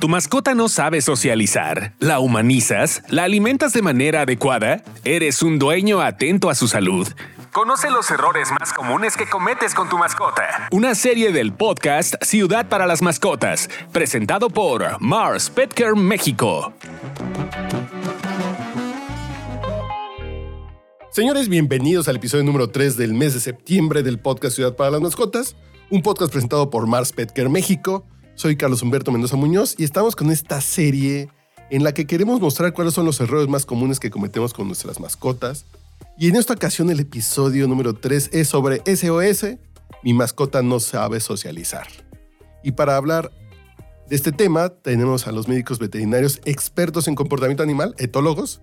¿Tu mascota no sabe socializar? ¿La humanizas? ¿La alimentas de manera adecuada? ¿Eres un dueño atento a su salud? Conoce los errores más comunes que cometes con tu mascota. Una serie del podcast Ciudad para las Mascotas, presentado por Mars Petcare México. Señores, bienvenidos al episodio número 3 del mes de septiembre del podcast Ciudad para las Mascotas, un podcast presentado por Mars Petcare México. Soy Carlos Humberto Mendoza Muñoz y estamos con esta serie en la que queremos mostrar cuáles son los errores más comunes que cometemos con nuestras mascotas. Y en esta ocasión el episodio número 3 es sobre SOS, mi mascota no sabe socializar. Y para hablar de este tema tenemos a los médicos veterinarios expertos en comportamiento animal, etólogos,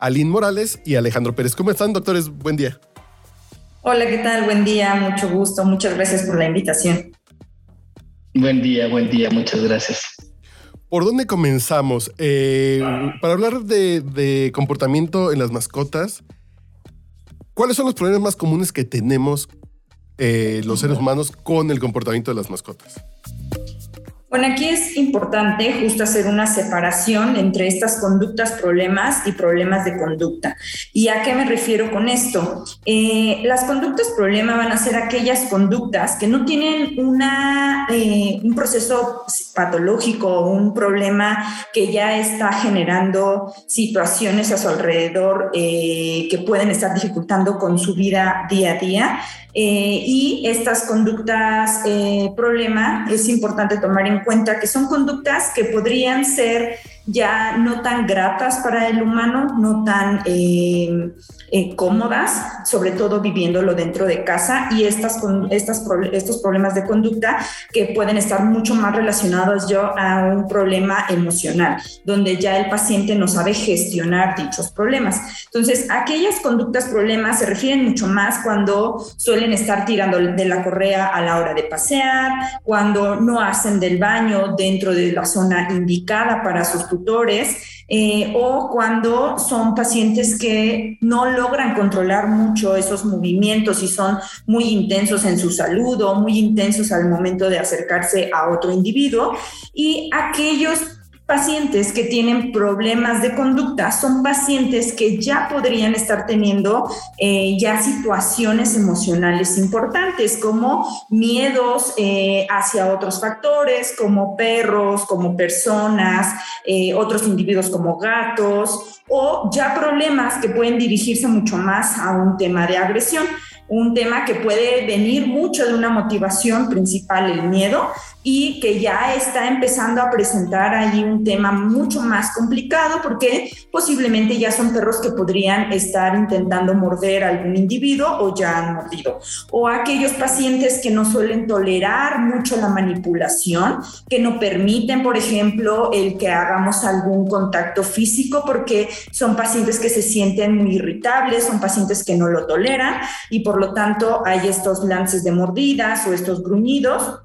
Aline Morales y Alejandro Pérez. ¿Cómo están, doctores? Buen día. Hola, ¿qué tal? Buen día, mucho gusto, muchas gracias por la invitación. Buen día, buen día, muchas gracias. ¿Por dónde comenzamos? Eh, para hablar de, comportamiento en las mascotas, ¿cuáles son los problemas más comunes que tenemos eh, los seres humanos con el comportamiento de las mascotas? Bueno, aquí es importante justo hacer una separación entre estas conductas problemas y problemas de conducta. ¿Y a qué me refiero con esto? Eh, las conductas problema van a ser aquellas conductas que no tienen una, eh, un proceso patológico o un problema que ya está generando situaciones a su alrededor eh, que pueden estar dificultando con su vida día a día. y estas conductas problema es importante tomar en cuenta que son conductas que podrían ser ya no tan gratas para el humano, no tan eh, eh, cómodas, sobre todo viviéndolo dentro de casa y estas, estas, estos problemas de conducta que pueden estar mucho más relacionados yo a un problema emocional, donde ya el paciente no sabe gestionar dichos problemas. Entonces, aquellas conductas problemas se refieren mucho más cuando suelen estar tirando de la correa a la hora de pasear, cuando no hacen del baño dentro de la zona indicada para sus eh, o cuando son pacientes que no logran controlar mucho esos movimientos y son muy intensos en su salud o muy intensos al momento de acercarse a otro individuo. Y aquellos pacientes que tienen problemas de conducta son pacientes que ya podrían estar teniendo eh, ya situaciones emocionales importantes como miedos eh, hacia otros factores como perros, como personas, eh, otros individuos como gatos o ya problemas que pueden dirigirse mucho más a un tema de agresión un tema que puede venir mucho de una motivación principal, el miedo, y que ya está empezando a presentar ahí un tema mucho más complicado porque posiblemente ya son perros que podrían estar intentando morder a algún individuo o ya han mordido. O aquellos pacientes que no suelen tolerar mucho la manipulación, que no permiten, por ejemplo, el que hagamos algún contacto físico porque son pacientes que se sienten muy irritables, son pacientes que no lo toleran y por lo tanto hay estos lances de mordidas o estos gruñidos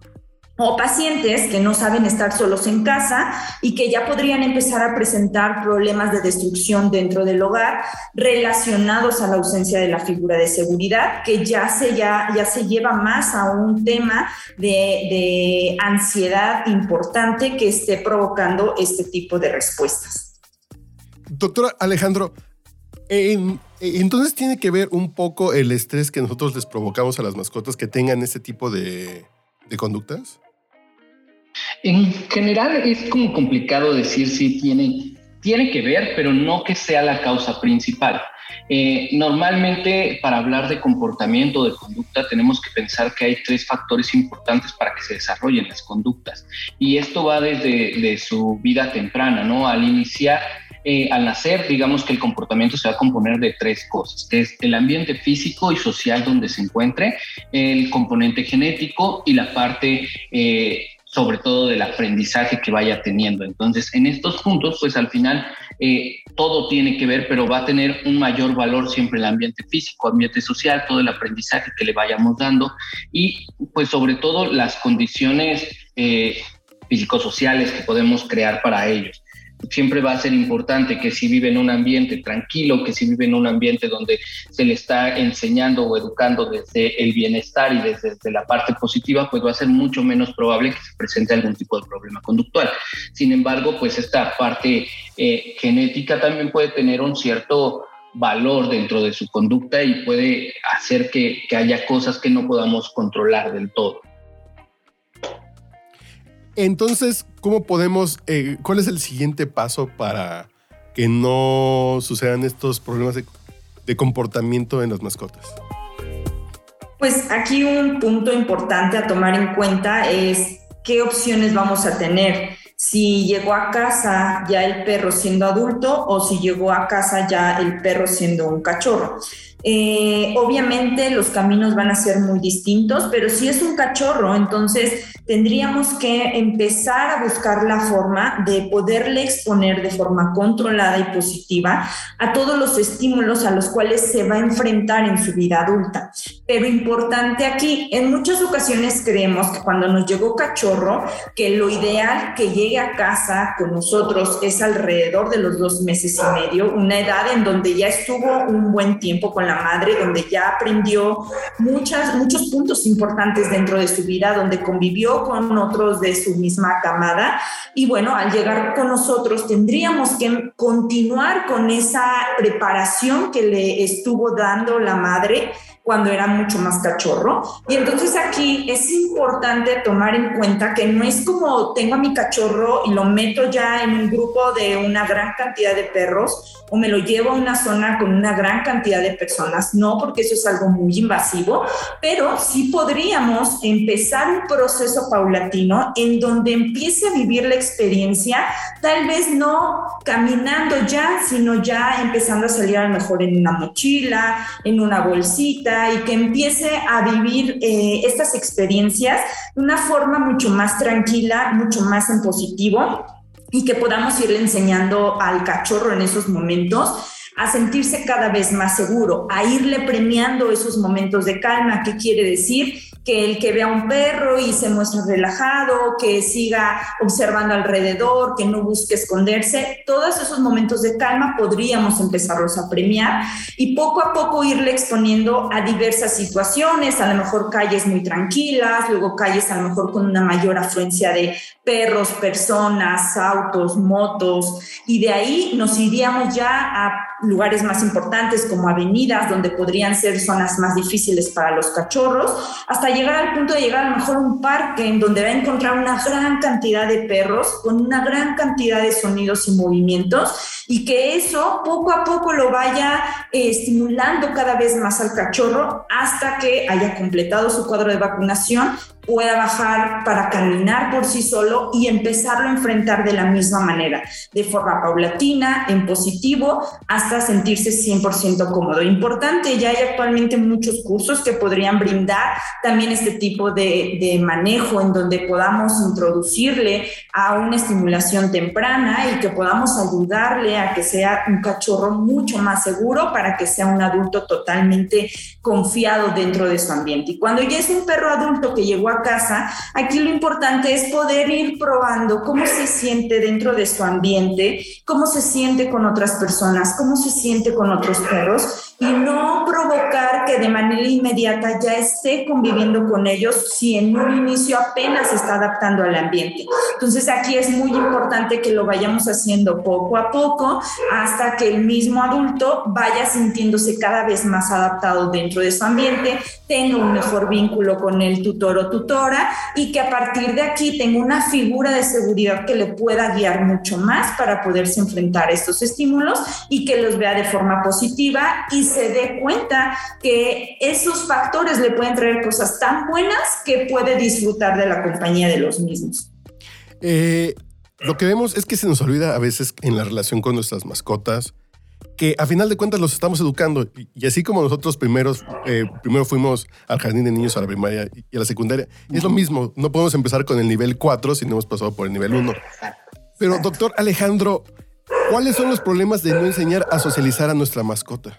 o pacientes que no saben estar solos en casa y que ya podrían empezar a presentar problemas de destrucción dentro del hogar relacionados a la ausencia de la figura de seguridad, que ya se, ya, ya se lleva más a un tema de, de ansiedad importante que esté provocando este tipo de respuestas. Doctora Alejandro, entonces tiene que ver un poco el estrés que nosotros les provocamos a las mascotas que tengan este tipo de, conductas. En general es como complicado decir si tiene, tiene que ver, pero no que sea la causa principal. Eh, normalmente para hablar de comportamiento, de conducta, tenemos que pensar que hay tres factores importantes para que se desarrollen las conductas. Y esto va desde de su vida temprana, ¿no? Al iniciar eh, al nacer, digamos que el comportamiento se va a componer de tres cosas, que es el ambiente físico y social donde se encuentre, el componente genético y la parte... Eh, sobre todo del aprendizaje que vaya teniendo. Entonces, en estos puntos, pues al final eh, todo tiene que ver, pero va a tener un mayor valor siempre el ambiente físico, ambiente social, todo el aprendizaje que le vayamos dando y pues sobre todo las condiciones eh, físico-sociales que podemos crear para ellos. Siempre va a ser importante que si vive en un ambiente tranquilo, que si vive en un ambiente donde se le está enseñando o educando desde el bienestar y desde, la parte positiva, pues va a ser mucho menos probable que se presente algún tipo de problema conductual. Sin embargo, pues esta parte eh, genética también puede tener un cierto valor dentro de su conducta y puede hacer que, que haya cosas que no podamos controlar del todo. Entonces, ¿cómo podemos, eh, cuál es el siguiente paso para que no sucedan estos problemas de, de comportamiento en las mascotas? Pues aquí un punto importante a tomar en cuenta es qué opciones vamos a tener. Si llegó a casa ya el perro siendo adulto o si llegó a casa ya el perro siendo un cachorro. Eh, obviamente los caminos van a ser muy distintos, pero si es un cachorro, entonces tendríamos que empezar a buscar la forma de poderle exponer de forma controlada y positiva a todos los estímulos a los cuales se va a enfrentar en su vida adulta. Pero importante aquí, en muchas ocasiones creemos que cuando nos llegó cachorro, que lo ideal que llegue a casa con nosotros es alrededor de los dos meses y medio, una edad en donde ya estuvo un buen tiempo con la madre, donde ya aprendió muchas, muchos puntos importantes dentro de su vida, donde convivió con otros de su misma camada. Y bueno, al llegar con nosotros tendríamos que continuar con esa preparación que le estuvo dando la madre cuando era mucho más cachorro. Y entonces aquí es importante tomar en cuenta que no es como tengo a mi cachorro y lo meto ya en un grupo de una gran cantidad de perros o me lo llevo a una zona con una gran cantidad de personas, no, porque eso es algo muy invasivo, pero sí podríamos empezar un proceso paulatino en donde empiece a vivir la experiencia, tal vez no caminando ya, sino ya empezando a salir a lo mejor en una mochila, en una bolsita, y que empiece a vivir eh, estas experiencias de una forma mucho más tranquila, mucho más en positivo y que podamos irle enseñando al cachorro en esos momentos a sentirse cada vez más seguro, a irle premiando esos momentos de calma. ¿Qué quiere decir? Que el que vea un perro y se muestre relajado, que siga observando alrededor, que no busque esconderse, todos esos momentos de calma podríamos empezarlos a premiar y poco a poco irle exponiendo a diversas situaciones, a lo mejor calles muy tranquilas, luego calles a lo mejor con una mayor afluencia de perros, personas, autos, motos, y de ahí nos iríamos ya a lugares más importantes como avenidas donde podrían ser zonas más difíciles para los cachorros, hasta llegar al punto de llegar a lo mejor a un parque en donde va a encontrar una gran cantidad de perros con una gran cantidad de sonidos y movimientos y que eso poco a poco lo vaya eh, estimulando cada vez más al cachorro hasta que haya completado su cuadro de vacunación pueda bajar para caminar por sí solo y empezarlo a enfrentar de la misma manera, de forma paulatina, en positivo, hasta sentirse 100% cómodo. Importante, ya hay actualmente muchos cursos que podrían brindar también este tipo de, de manejo en donde podamos introducirle a una estimulación temprana y que podamos ayudarle a que sea un cachorro mucho más seguro para que sea un adulto totalmente confiado dentro de su ambiente. Y cuando ya es un perro adulto que llegó a casa, aquí lo importante es poder ir probando cómo se siente dentro de su ambiente, cómo se siente con otras personas, cómo se siente con otros perros y no provocar que de manera inmediata ya esté conviviendo con ellos si en un inicio apenas está adaptando al ambiente. Entonces aquí es muy importante que lo vayamos haciendo poco a poco hasta que el mismo adulto vaya sintiéndose cada vez más adaptado dentro de su ambiente, tenga un mejor vínculo con el tutor o y que a partir de aquí tenga una figura de seguridad que le pueda guiar mucho más para poderse enfrentar a estos estímulos y que los vea de forma positiva y se dé cuenta que esos factores le pueden traer cosas tan buenas que puede disfrutar de la compañía de los mismos. Eh, lo que vemos es que se nos olvida a veces en la relación con nuestras mascotas que a final de cuentas los estamos educando y así como nosotros primeros, eh, primero fuimos al jardín de niños, a la primaria y a la secundaria, es lo mismo, no podemos empezar con el nivel 4 si no hemos pasado por el nivel 1. Pero doctor Alejandro, ¿cuáles son los problemas de no enseñar a socializar a nuestra mascota?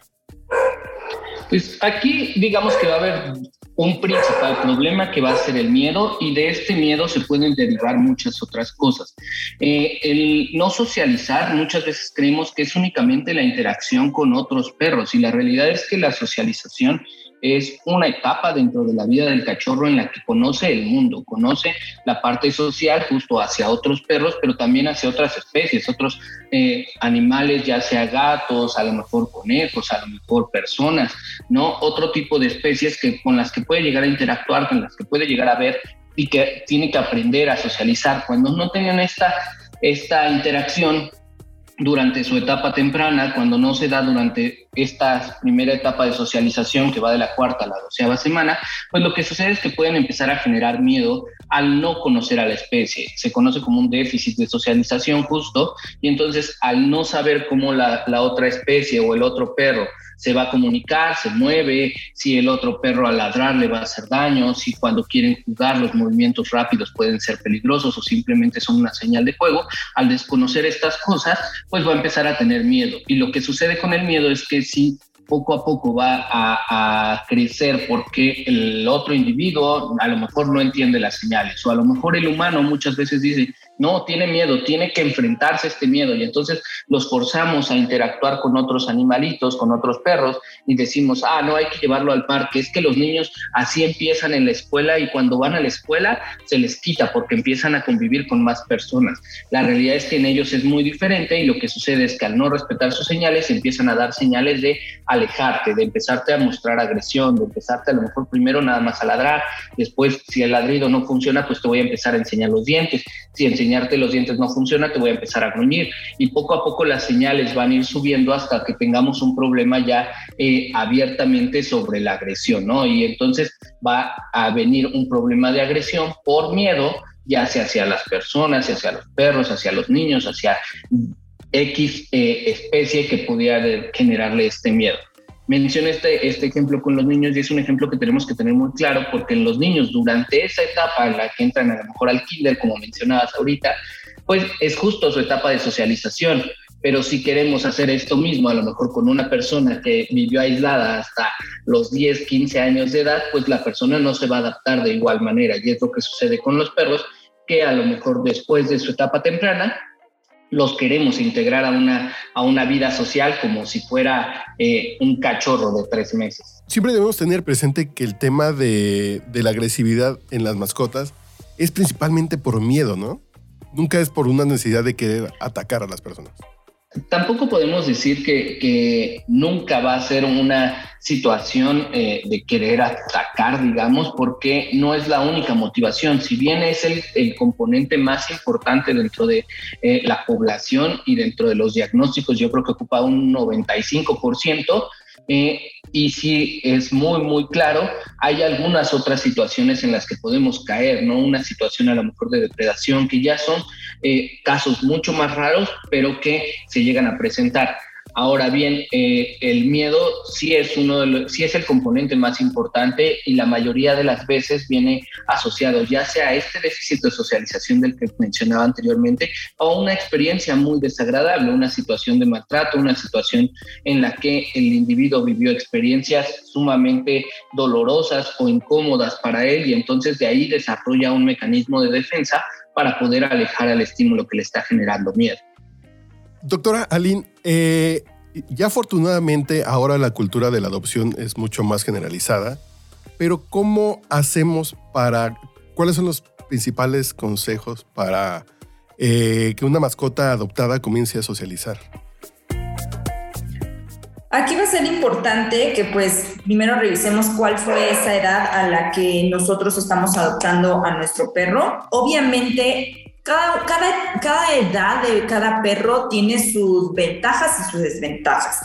Pues aquí digamos que va a haber un principal problema que va a ser el miedo y de este miedo se pueden derivar muchas otras cosas. Eh, el no socializar, muchas veces creemos que es únicamente la interacción con otros perros y la realidad es que la socialización es una etapa dentro de la vida del cachorro en la que conoce el mundo, conoce la parte social justo hacia otros perros, pero también hacia otras especies, otros eh, animales, ya sea gatos, a lo mejor conejos, a lo mejor personas, ¿no? Otro tipo de especies que, con las que puede llegar a interactuar, con las que puede llegar a ver y que tiene que aprender a socializar. Cuando no tengan esta, esta interacción, durante su etapa temprana, cuando no se da durante esta primera etapa de socialización que va de la cuarta a la doceava semana, pues lo que sucede es que pueden empezar a generar miedo al no conocer a la especie. Se conoce como un déficit de socialización justo y entonces al no saber cómo la, la otra especie o el otro perro se va a comunicar, se mueve, si el otro perro al ladrar le va a hacer daño, si cuando quieren jugar los movimientos rápidos pueden ser peligrosos o simplemente son una señal de juego, al desconocer estas cosas, pues va a empezar a tener miedo. Y lo que sucede con el miedo es que si poco a poco va a, crecer porque el otro individuo a lo mejor no entiende las señales o a lo mejor el humano muchas veces dice, no, tiene miedo, tiene que enfrentarse a este miedo. Y entonces los forzamos a interactuar con otros animalitos, con otros perros y decimos, ah, no hay que llevarlo al parque, es que los niños así empiezan en la escuela y cuando van a la escuela se les quita porque empiezan a convivir con más personas. La realidad es que en ellos es muy diferente y lo que sucede es que al no respetar sus señales empiezan a dar señales de alejarte, de empezarte a mostrar agresión, de empezarte a lo mejor primero nada más a ladrar, después si el ladrido no funciona, pues te voy a empezar a enseñar los dientes, si enseñarte los dientes no funciona, te voy a empezar a gruñir. Y poco a poco las señales van a ir subiendo hasta que tengamos un problema ya eh, abiertamente sobre la agresión, ¿no? Y entonces va a venir un problema de agresión por miedo, ya sea hacia las personas, hacia los perros, hacia los niños, hacia X eh, especie que pudiera generarle este miedo. Menciono este, este ejemplo con los niños y es un ejemplo que tenemos que tener muy claro porque en los niños durante esa etapa en la que entran a lo mejor al kinder, como mencionabas ahorita, pues es justo su etapa de socialización. Pero si queremos hacer esto mismo, a lo mejor con una persona que vivió aislada hasta los 10, 15 años de edad, pues la persona no se va a adaptar de igual manera. Y es lo que sucede con los perros, que a lo mejor después de su etapa temprana, los queremos integrar a una, a una vida social como si fuera eh, un cachorro de tres meses. Siempre debemos tener presente que el tema de, de la agresividad en las mascotas es principalmente por miedo, ¿no? Nunca es por una necesidad de querer atacar a las personas. Tampoco podemos decir que, que nunca va a ser una situación eh, de querer atacar, digamos, porque no es la única motivación. Si bien es el, componente más importante dentro de eh, la población y dentro de los diagnósticos, yo creo que ocupa un 95%, eh, y si es muy, muy claro, hay algunas otras situaciones en las que podemos caer, ¿no? Una situación a lo mejor de depredación que ya son eh, casos mucho más raros, pero que se llegan a presentar. Ahora bien, eh, el miedo sí es uno de los, sí es el componente más importante y la mayoría de las veces viene asociado ya sea a este déficit de socialización del que mencionaba anteriormente o una experiencia muy desagradable, una situación de maltrato, una situación en la que el individuo vivió experiencias sumamente dolorosas o incómodas para él y entonces de ahí desarrolla un mecanismo de defensa para poder alejar al estímulo que le está generando miedo. Doctora Aline, eh, ya afortunadamente ahora la cultura de la adopción es mucho más generalizada, pero ¿cómo hacemos para, cuáles son los principales consejos para eh, que una mascota adoptada comience a socializar? Aquí va a ser importante que pues primero revisemos cuál fue esa edad a la que nosotros estamos adoptando a nuestro perro. Obviamente cada, cada, edad de cada perro tiene sus ventajas y sus desventajas.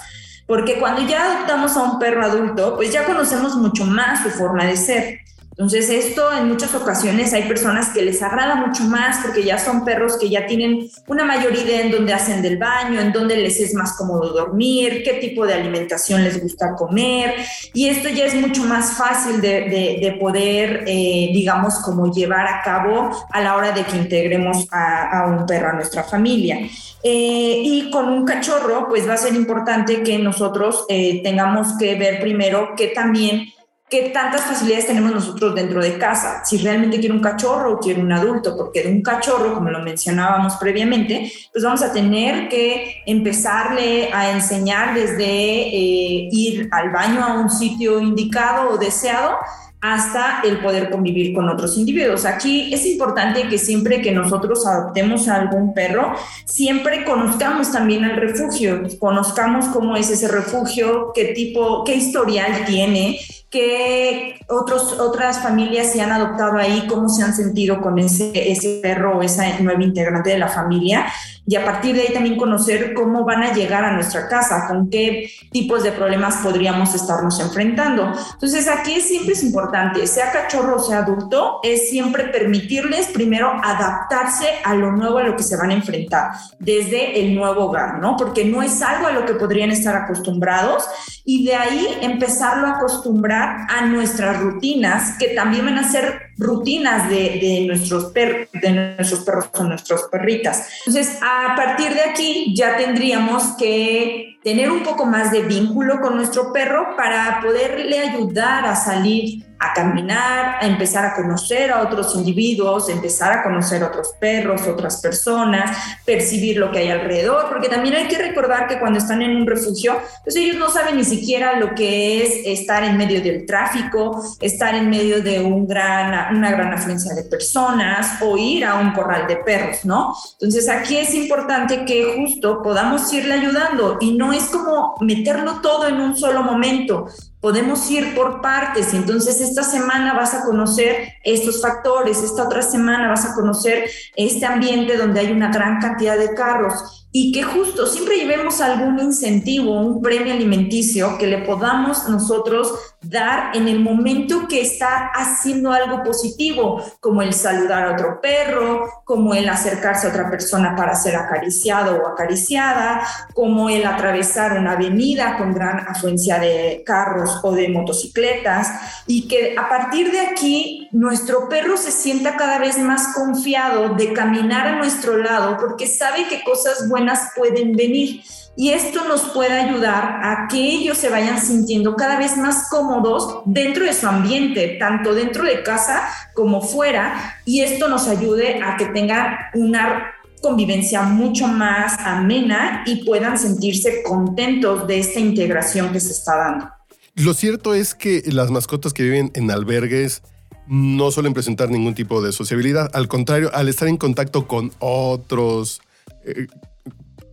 Porque cuando ya adoptamos a un perro adulto, pues ya conocemos mucho más su forma de ser. Entonces, esto en muchas ocasiones hay personas que les agrada mucho más porque ya son perros que ya tienen una mayor idea en dónde hacen del baño, en dónde les es más cómodo dormir, qué tipo de alimentación les gusta comer. Y esto ya es mucho más fácil de, poder, eh, digamos, como llevar a cabo a la hora de que integremos a, un perro a nuestra familia. Eh, y con un cachorro, pues va a ser importante que nosotros eh, tengamos que ver primero que también qué tantas facilidades tenemos nosotros dentro de casa, si realmente quiere un cachorro o quiere un adulto, porque de un cachorro, como lo mencionábamos previamente, pues vamos a tener que empezarle a enseñar desde eh, ir al baño a un sitio indicado o deseado hasta el poder convivir con otros individuos. Aquí es importante que siempre que nosotros adoptemos a algún perro, siempre conozcamos también el refugio, conozcamos cómo es ese refugio, qué tipo, qué historial tiene, qué otros, otras familias se han adoptado ahí, cómo se han sentido con ese, ese perro o esa nueva integrante de la familia y a partir de ahí también conocer cómo van a llegar a nuestra casa, con qué tipos de problemas podríamos estarnos enfrentando. Entonces aquí siempre es importante, sea cachorro o sea adulto, es siempre permitirles primero adaptarse a lo nuevo a lo que se van a enfrentar desde el nuevo hogar, ¿no? Porque no es algo a lo que podrían estar acostumbrados y de ahí empezarlo a acostumbrar a nuestras rutinas que también van a ser rutinas de, nuestros, per, de nuestros perros o nuestras perritas. Entonces, a partir de aquí ya tendríamos que tener un poco más de vínculo con nuestro perro para poderle ayudar a salir a caminar, a empezar a conocer a otros individuos, empezar a conocer otros perros, otras personas, percibir lo que hay alrededor, porque también hay que recordar que cuando están en un refugio, pues ellos no saben ni siquiera lo que es estar en medio del tráfico, estar en medio de un gran, una gran afluencia de personas o ir a un corral de perros, ¿no? Entonces aquí es importante que justo podamos irle ayudando y no es como meterlo todo en un solo momento, podemos ir por partes. Entonces esta semana vas a conocer estos factores, esta otra semana vas a conocer este ambiente donde hay una gran cantidad de carros y que justo siempre llevemos algún incentivo, un premio alimenticio que le podamos nosotros dar en el momento que está haciendo algo positivo, como el saludar a otro perro, como el acercarse a otra persona para ser acariciado o acariciada, como el atravesar una avenida con gran afluencia de carros o de motocicletas, y que a partir de aquí nuestro perro se sienta cada vez más confiado de caminar a nuestro lado porque sabe que cosas buenas pueden venir. Y esto nos puede ayudar a que ellos se vayan sintiendo cada vez más cómodos dentro de su ambiente, tanto dentro de casa como fuera, y esto nos ayude a que tengan una convivencia mucho más amena y puedan sentirse contentos de esta integración que se está dando. Lo cierto es que las mascotas que viven en albergues no suelen presentar ningún tipo de sociabilidad. Al contrario, al estar en contacto con otros eh,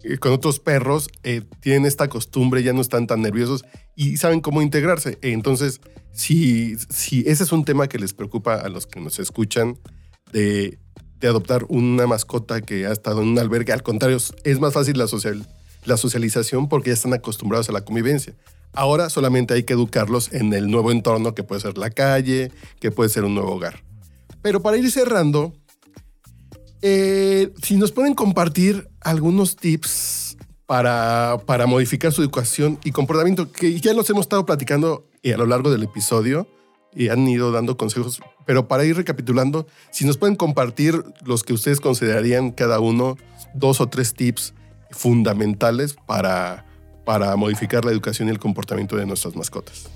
eh, con otros perros eh, tienen esta costumbre, ya no están tan nerviosos y saben cómo integrarse. Entonces, si, si ese es un tema que les preocupa a los que nos escuchan de, de adoptar una mascota que ha estado en un albergue, al contrario, es más fácil la, social, la socialización porque ya están acostumbrados a la convivencia. Ahora solamente hay que educarlos en el nuevo entorno que puede ser la calle, que puede ser un nuevo hogar. Pero para ir cerrando, eh, si nos pueden compartir algunos tips para, para modificar su educación y comportamiento, que ya los hemos estado platicando a lo largo del episodio y han ido dando consejos, pero para ir recapitulando, si nos pueden compartir los que ustedes considerarían cada uno, dos o tres tips fundamentales para, para modificar la educación y el comportamiento de nuestras mascotas.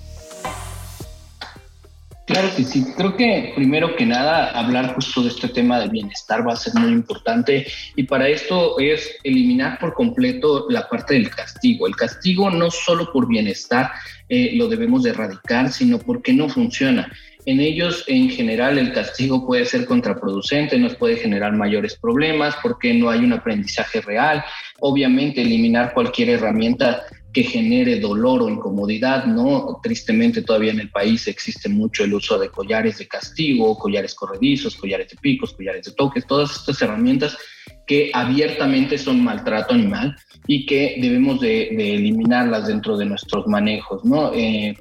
Claro que sí, creo que primero que nada hablar justo de este tema de bienestar va a ser muy importante y para esto es eliminar por completo la parte del castigo. El castigo no solo por bienestar eh, lo debemos de erradicar, sino porque no funciona. En ellos, en general, el castigo puede ser contraproducente, nos puede generar mayores problemas porque no hay un aprendizaje real. Obviamente, eliminar cualquier herramienta que genere dolor o incomodidad, ¿no? Tristemente todavía en el país existe mucho el uso de collares de castigo, collares corredizos, collares de picos, collares de toques, todas estas herramientas que abiertamente son maltrato animal y que debemos de, eliminarlas dentro de nuestros manejos, ¿no? Eh,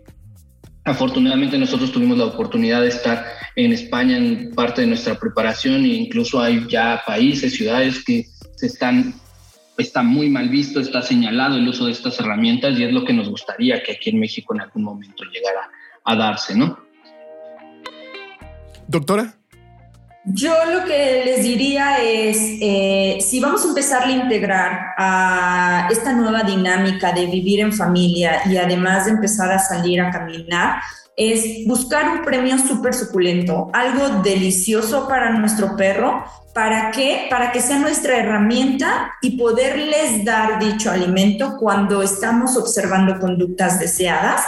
afortunadamente nosotros tuvimos la oportunidad de estar en España en parte de nuestra preparación e incluso hay ya países, ciudades que se están está muy mal visto, está señalado el uso de estas herramientas y es lo que nos gustaría que aquí en México en algún momento llegara a darse, ¿no? Doctora. Yo lo que les diría es, eh, si vamos a empezar a integrar a esta nueva dinámica de vivir en familia y además de empezar a salir a caminar, es buscar un premio súper suculento, algo delicioso para nuestro perro. ¿Para qué? Para que sea nuestra herramienta y poderles dar dicho alimento cuando estamos observando conductas deseadas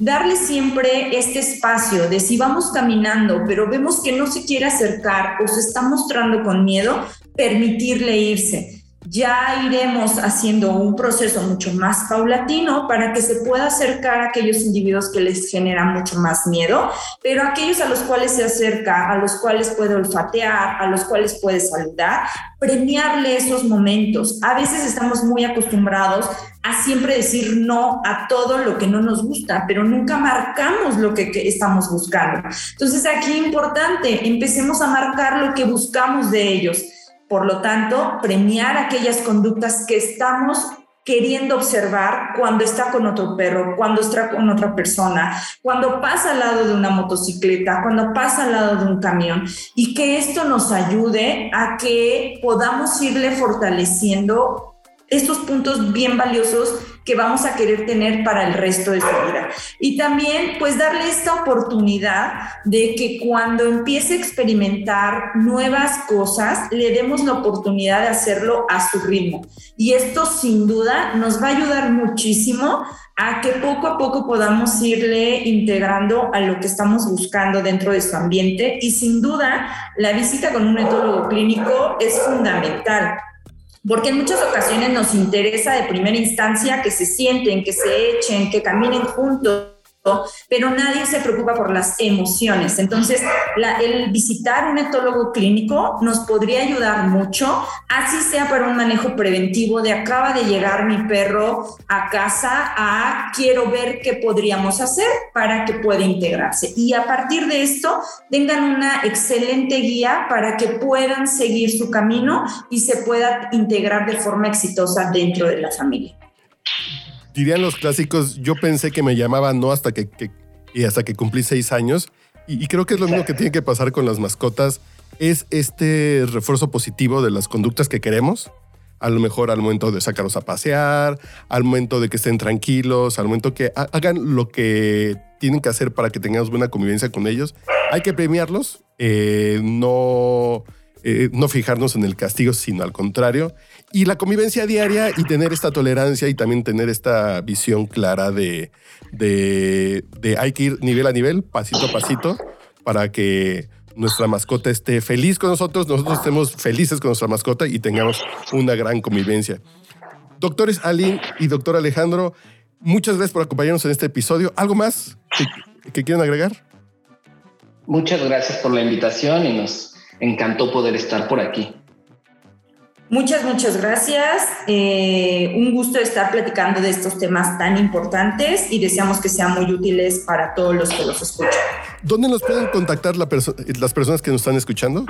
darle siempre este espacio de si vamos caminando, pero vemos que no se quiere acercar o se está mostrando con miedo, permitirle irse ya iremos haciendo un proceso mucho más paulatino para que se pueda acercar a aquellos individuos que les generan mucho más miedo, pero aquellos a los cuales se acerca, a los cuales puede olfatear, a los cuales puede saludar, premiarle esos momentos. A veces estamos muy acostumbrados a siempre decir no a todo lo que no nos gusta, pero nunca marcamos lo que, estamos buscando. Entonces aquí importante, empecemos a marcar lo que buscamos de ellos por lo tanto, premiar aquellas conductas que estamos queriendo observar cuando está con otro perro, cuando está con otra persona, cuando pasa al lado de una motocicleta, cuando pasa al lado de un camión, y que esto nos ayude a que podamos irle fortaleciendo estos puntos bien valiosos que vamos a querer tener para el resto de su vida. Y también, pues, darle esta oportunidad de que cuando empiece a experimentar nuevas cosas, le demos la oportunidad de hacerlo a su ritmo. Y esto, sin duda, nos va a ayudar muchísimo a que poco a poco podamos irle integrando a lo que estamos buscando dentro de su ambiente. Y sin duda, la visita con un etólogo clínico es fundamental porque en muchas ocasiones nos interesa de primera instancia que se sienten, que se echen, que caminen juntos pero nadie se preocupa por las emociones. Entonces, el visitar un etólogo clínico nos podría ayudar mucho, así sea para un manejo preventivo de acaba de llegar mi perro a casa a quiero ver qué podríamos hacer para que pueda integrarse. Y a partir de esto, tengan una excelente guía para que puedan seguir su camino y se pueda integrar de forma exitosa dentro de la familia dirían los clásicos, yo pensé que me llamaban no hasta que, y hasta que cumplí seis años. Y, creo que es lo mismo que tiene que pasar con las mascotas, es este refuerzo positivo de las conductas que queremos. A lo mejor al momento de sacarlos a pasear, al momento de que estén tranquilos, al momento que hagan lo que tienen que hacer para que tengamos buena convivencia con ellos. Hay que premiarlos, eh, no, eh, no fijarnos en el castigo, sino al contrario. Y la convivencia diaria y tener esta tolerancia y también tener esta visión clara de, de, hay que ir nivel a nivel, pasito a pasito, para que nuestra mascota esté feliz con nosotros, nosotros estemos felices con nuestra mascota y tengamos una gran convivencia. Doctores Aline y doctor Alejandro, muchas gracias por acompañarnos en este episodio. ¿Algo más que, que quieran agregar? Muchas gracias por la invitación y nos encantó poder estar por aquí. Muchas, muchas gracias. Eh, un gusto estar platicando de estos temas tan importantes y deseamos que sean muy útiles para todos los que los escuchan. ¿Dónde nos pueden contactar las personas que nos están escuchando?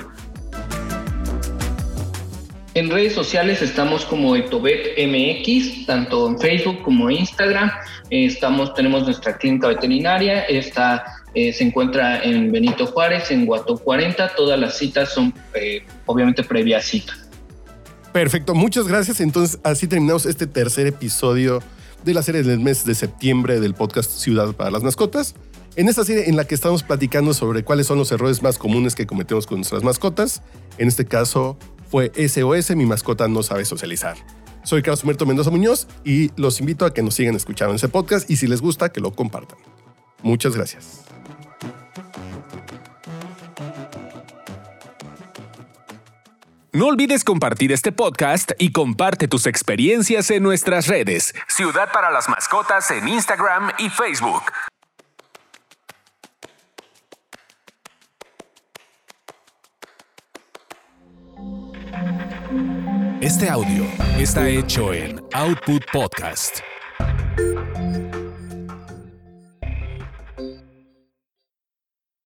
En redes sociales estamos como Etovet MX, tanto en Facebook como Instagram. Estamos, tenemos nuestra clínica veterinaria, esta eh, se encuentra en Benito Juárez, en Guato 40. Todas las citas son eh, obviamente previa cita. Perfecto, muchas gracias. Entonces, así terminamos este tercer episodio de la serie del mes de septiembre del podcast Ciudad para las Mascotas. En esta serie en la que estamos platicando sobre cuáles son los errores más comunes que cometemos con nuestras mascotas. En este caso fue SOS, mi mascota no sabe socializar. Soy Carlos Humberto Mendoza Muñoz y los invito a que nos sigan escuchando en ese podcast y si les gusta, que lo compartan. Muchas gracias. No olvides compartir este podcast y comparte tus experiencias en nuestras redes. Ciudad para las Mascotas en Instagram y Facebook. Este audio está hecho en Output Podcast.